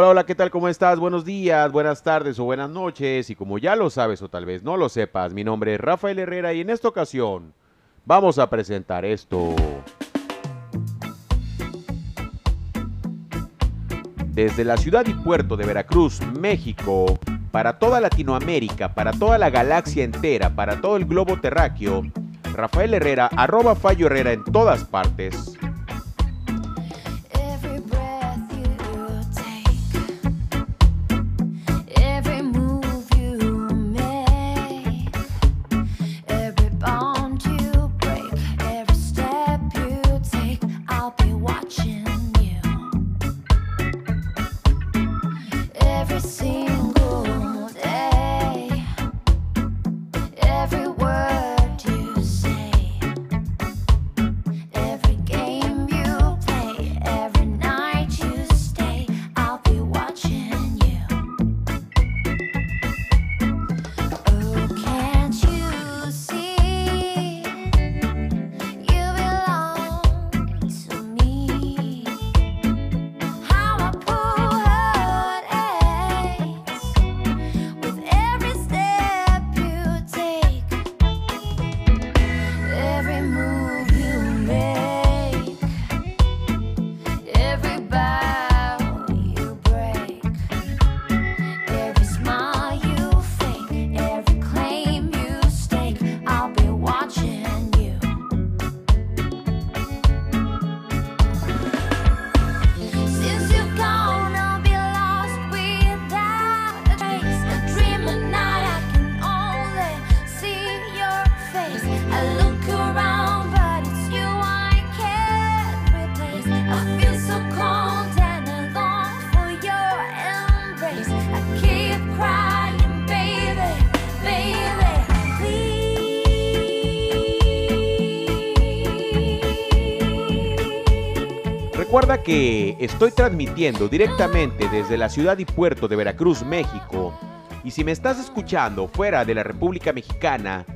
Hola, hola, ¿qué tal? ¿Cómo estás? Buenos días, buenas tardes o buenas noches. Y como ya lo sabes o tal vez no lo sepas, mi nombre es Rafael Herrera y en esta ocasión vamos a presentar esto. Desde la ciudad y puerto de Veracruz, México, para toda Latinoamérica, para toda la galaxia entera, para todo el globo terráqueo, Rafael Herrera, arroba Fallo Herrera en todas partes. Que estoy transmitiendo directamente desde la ciudad y puerto de Veracruz, México. Y si me estás escuchando fuera de la República Mexicana,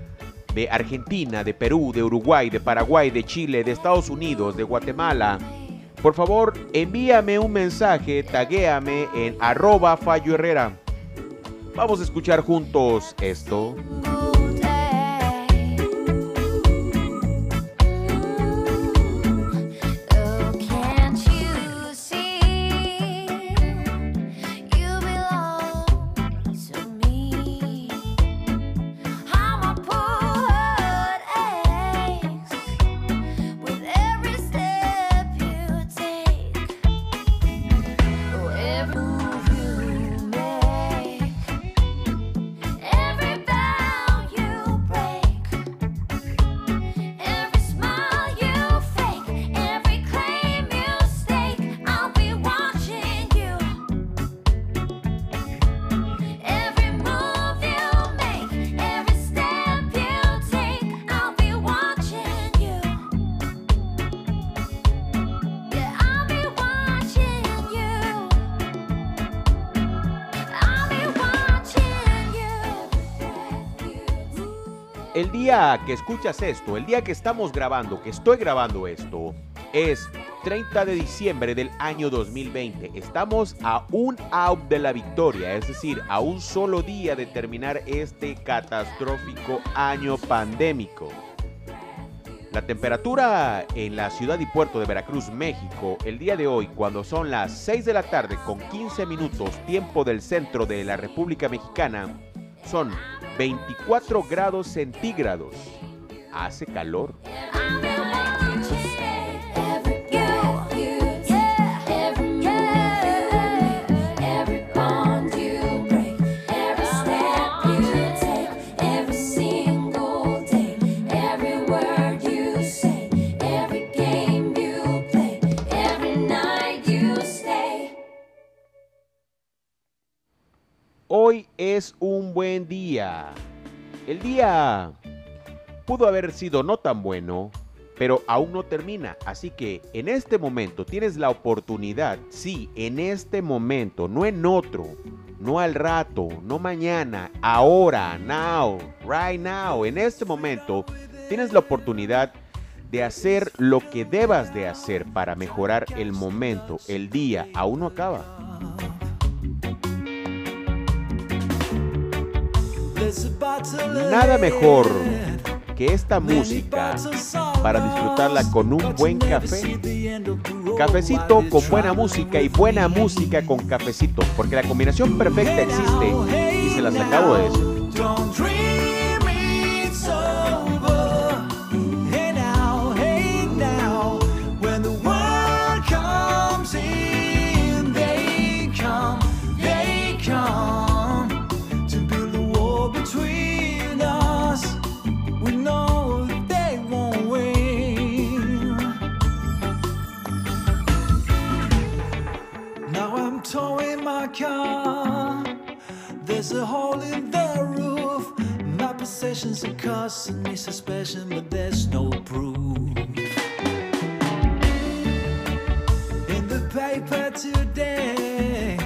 de Argentina, de Perú, de Uruguay, de Paraguay, de Chile, de Estados Unidos, de Guatemala, por favor envíame un mensaje, taguéame en arroba Fallo Herrera. Vamos a escuchar juntos esto. Día que escuchas esto, el día que estamos grabando, que estoy grabando esto, es 30 de diciembre del año 2020. Estamos a un out de la victoria, es decir, a un solo día de terminar este catastrófico año pandémico. La temperatura en la ciudad y puerto de Veracruz, México, el día de hoy, cuando son las 6 de la tarde con 15 minutos tiempo del centro de la República Mexicana, son 24 grados centígrados. Hace calor. Es un buen día. El día pudo haber sido no tan bueno, pero aún no termina. Así que en este momento tienes la oportunidad, sí, en este momento, no en otro, no al rato, no mañana, ahora, now, right now, en este momento, tienes la oportunidad de hacer lo que debas de hacer para mejorar el momento, el día, aún no acaba. Nada mejor que esta música para disfrutarla con un buen café. Cafecito con buena música y buena música con cafecito, porque la combinación perfecta existe y se las acabo de decir. Are causing me suspicion, but there's no proof. In the paper today,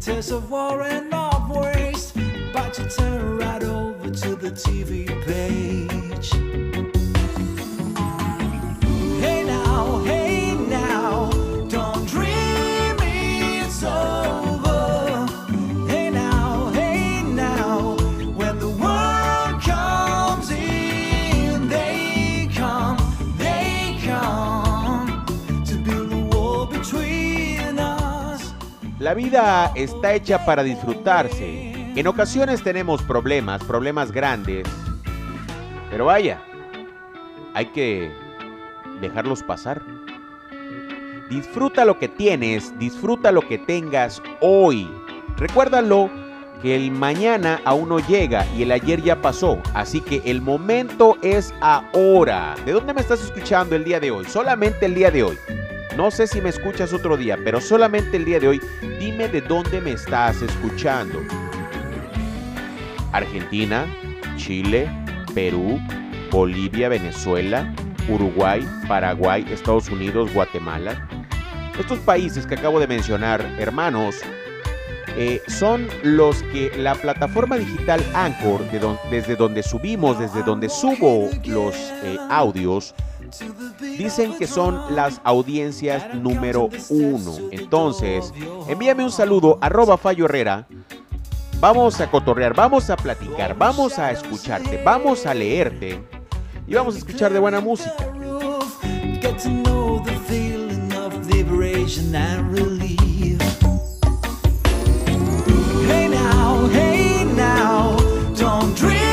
tales of war and of waste. But you turn right over to the TV page. La vida está hecha para disfrutarse. En ocasiones tenemos problemas, problemas grandes. Pero vaya, hay que dejarlos pasar. Disfruta lo que tienes, disfruta lo que tengas hoy. Recuérdalo que el mañana aún no llega y el ayer ya pasó. Así que el momento es ahora. ¿De dónde me estás escuchando el día de hoy? Solamente el día de hoy. No sé si me escuchas otro día, pero solamente el día de hoy, dime de dónde me estás escuchando. Argentina, Chile, Perú, Bolivia, Venezuela, Uruguay, Paraguay, Estados Unidos, Guatemala. Estos países que acabo de mencionar, hermanos, eh, son los que la plataforma digital Anchor, desde donde subimos, desde donde subo los eh, audios, dicen que son las audiencias número uno. Entonces, envíame un saludo, arroba Fallo Herrera. Vamos a cotorrear, vamos a platicar, vamos a escucharte, vamos a leerte y vamos a escuchar de buena música. Hey now, hey now, don't dream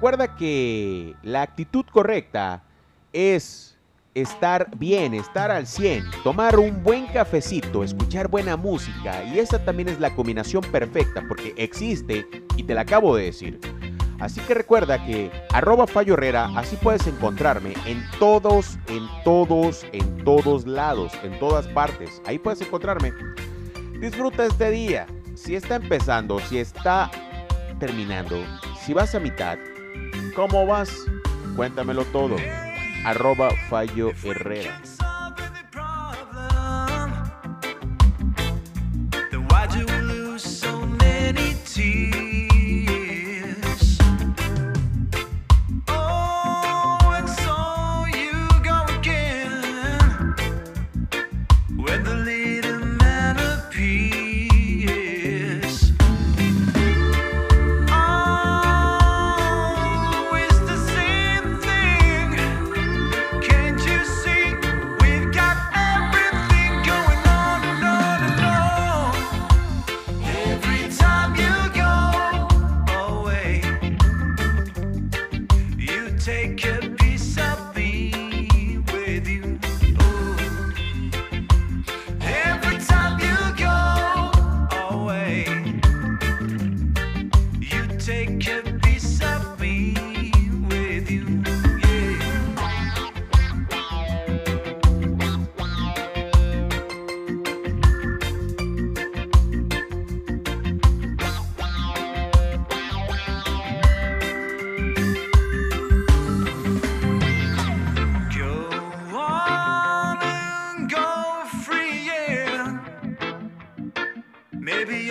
Recuerda que la actitud correcta es estar bien, estar al 100, tomar un buen cafecito, escuchar buena música y esa también es la combinación perfecta porque existe y te la acabo de decir. Así que recuerda que arroba Fallo Herrera, así puedes encontrarme en todos, en todos, en todos lados, en todas partes. Ahí puedes encontrarme. Disfruta este día. Si está empezando, si está terminando, si vas a mitad, ¿cómo vas? Cuéntamelo todo. Arroba Fallo Herrera.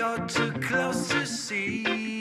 you're too close to see.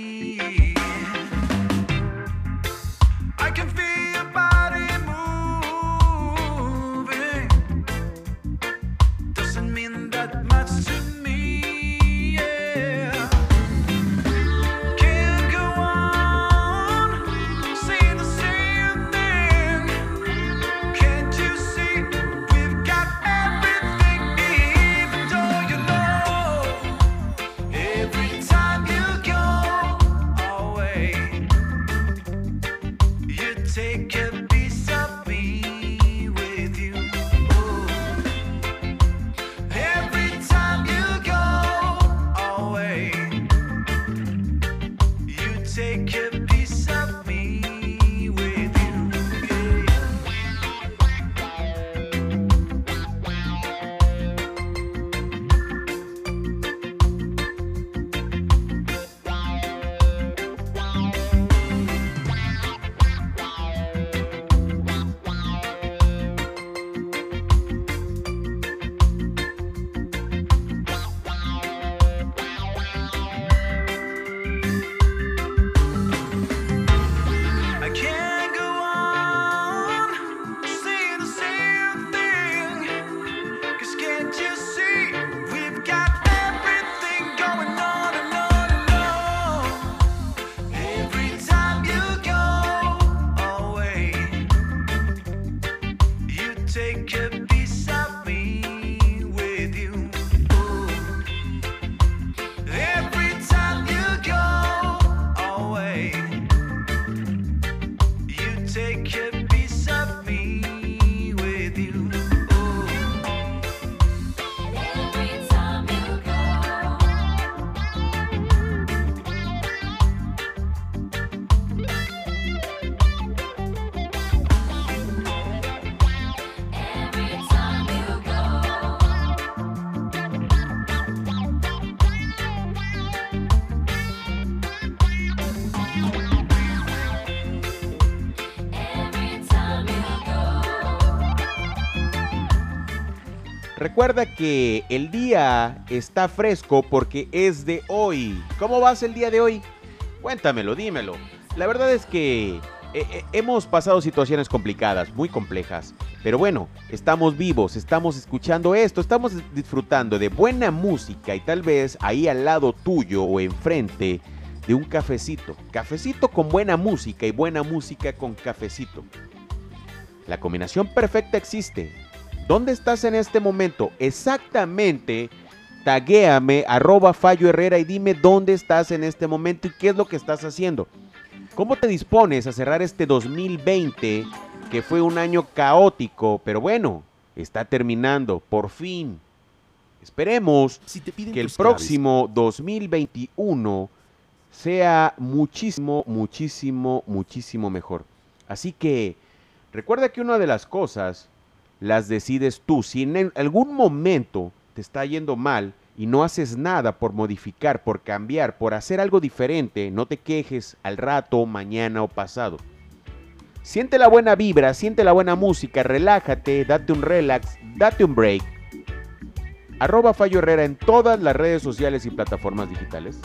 Recuerda que el día está fresco porque es de hoy. ¿Cómo vas el día de hoy? Cuéntamelo, dímelo. La verdad es que eh, eh, hemos pasado situaciones complicadas, muy complejas. Pero bueno, estamos vivos, estamos escuchando esto, estamos disfrutando de buena música y tal vez ahí al lado tuyo o enfrente de un cafecito. Cafecito con buena música y buena música con cafecito. La combinación perfecta existe. ¿Dónde estás en este momento? Exactamente. Taguéame, arroba Fallo Herrera y dime dónde estás en este momento y qué es lo que estás haciendo. ¿Cómo te dispones a cerrar este 2020 que fue un año caótico? Pero bueno, está terminando, por fin. Esperemos Si te piden que el próximo 2021 sea muchísimo, muchísimo, muchísimo mejor. Así que recuerda que una de las cosas las decides tú. Si en algún momento te está yendo mal y no haces nada por modificar, por cambiar, por hacer algo diferente, no te quejes al rato, mañana o pasado. Siente la buena vibra, siente la buena música, relájate, date un relax, date un break. Arroba Fallo Herrera en todas las redes sociales y plataformas digitales.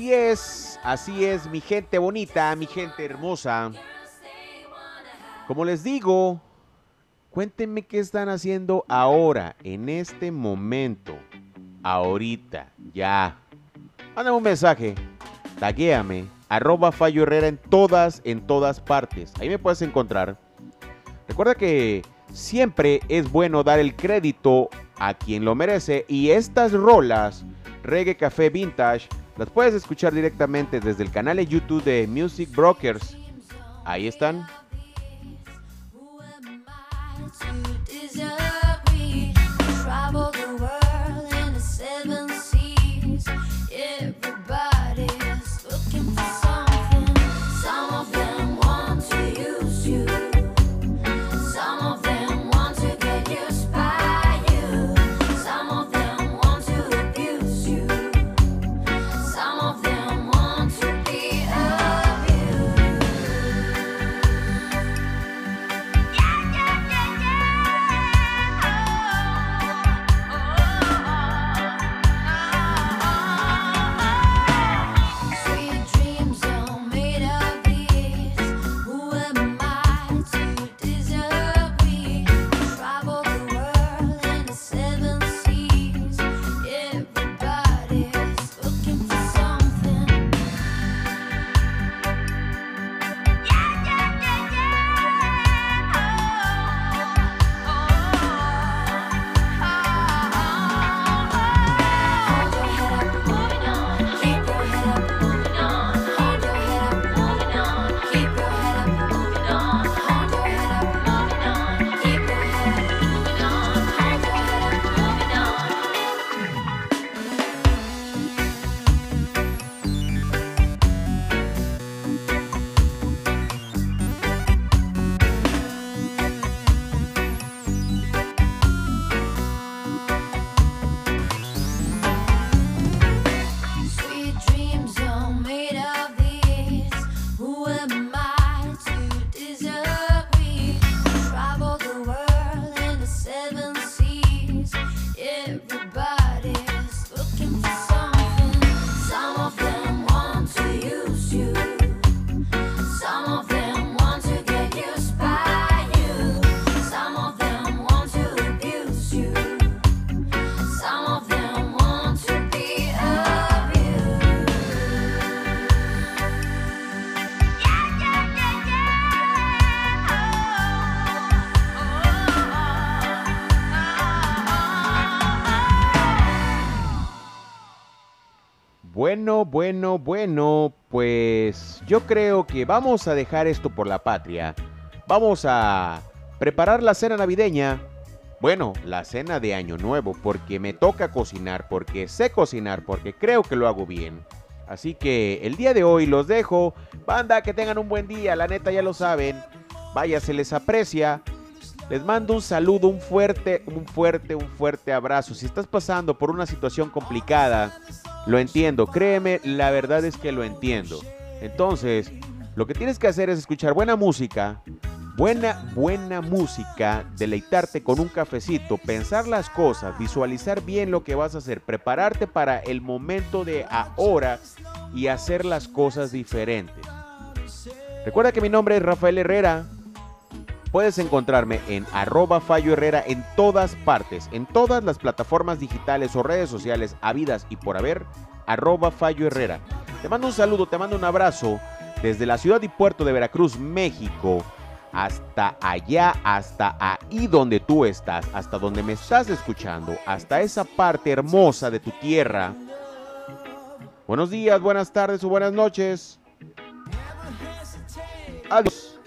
Así es, así es, mi gente bonita, mi gente hermosa. Como les digo, cuéntenme qué están haciendo ahora, en este momento, ahorita, ya. Mándame un mensaje, taguéame, arroba Fallo Herrera en todas, en todas partes. Ahí me puedes encontrar. Recuerda que siempre es bueno dar el crédito a quien lo merece y estas rolas, Reggae Café Vintage, las puedes escuchar directamente desde el canal de YouTube de Music Brokers. Ahí están. Bueno, bueno, pues yo creo que vamos a dejar esto por la patria. Vamos a preparar la cena navideña. Bueno, la cena de Año Nuevo, porque me toca cocinar, porque sé cocinar, porque creo que lo hago bien. Así que el día de hoy los dejo. Banda, que tengan un buen día, la neta ya lo saben. Vaya, se les aprecia. Les mando un saludo, un fuerte, un fuerte, un fuerte abrazo. Si estás pasando por una situación complicada, lo entiendo, créeme, la verdad es que lo entiendo. Entonces, lo que tienes que hacer es escuchar buena música, buena, buena música, deleitarte con un cafecito, pensar las cosas, visualizar bien lo que vas a hacer, prepararte para el momento de ahora y hacer las cosas diferentes. Recuerda que mi nombre es Rafael Herrera. Puedes encontrarme en arroba Fallo Herrera en todas partes, en todas las plataformas digitales o redes sociales habidas y por haber, arroba Fallo Herrera. Te mando un saludo, te mando un abrazo desde la ciudad y puerto de Veracruz, México, hasta allá, hasta ahí donde tú estás, hasta donde me estás escuchando, hasta esa parte hermosa de tu tierra. Buenos días, buenas tardes o buenas noches. Adiós.